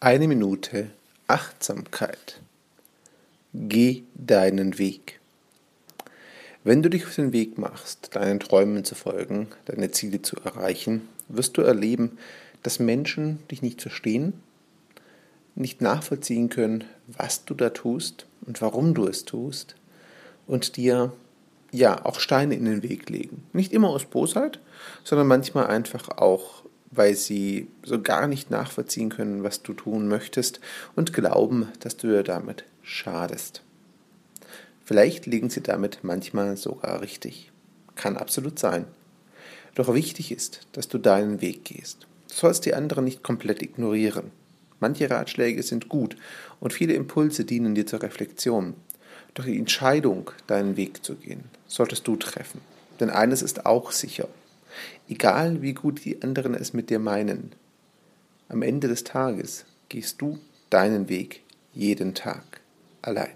Eine Minute Achtsamkeit. Geh deinen Weg. Wenn du dich auf den Weg machst, deinen Träumen zu folgen, deine Ziele zu erreichen, wirst du erleben, dass Menschen dich nicht verstehen, nicht nachvollziehen können, was du da tust und warum du es tust und dir ja auch Steine in den Weg legen. Nicht immer aus Bosheit, sondern manchmal einfach auch weil sie so gar nicht nachvollziehen können, was du tun möchtest und glauben, dass du dir damit schadest. Vielleicht liegen sie damit manchmal sogar richtig. Kann absolut sein. Doch wichtig ist, dass du deinen Weg gehst. Du sollst die anderen nicht komplett ignorieren. Manche Ratschläge sind gut und viele Impulse dienen dir zur Reflexion. Doch die Entscheidung, deinen Weg zu gehen, solltest du treffen. Denn eines ist auch sicher. Egal wie gut die anderen es mit dir meinen, am Ende des Tages gehst du deinen Weg jeden Tag allein.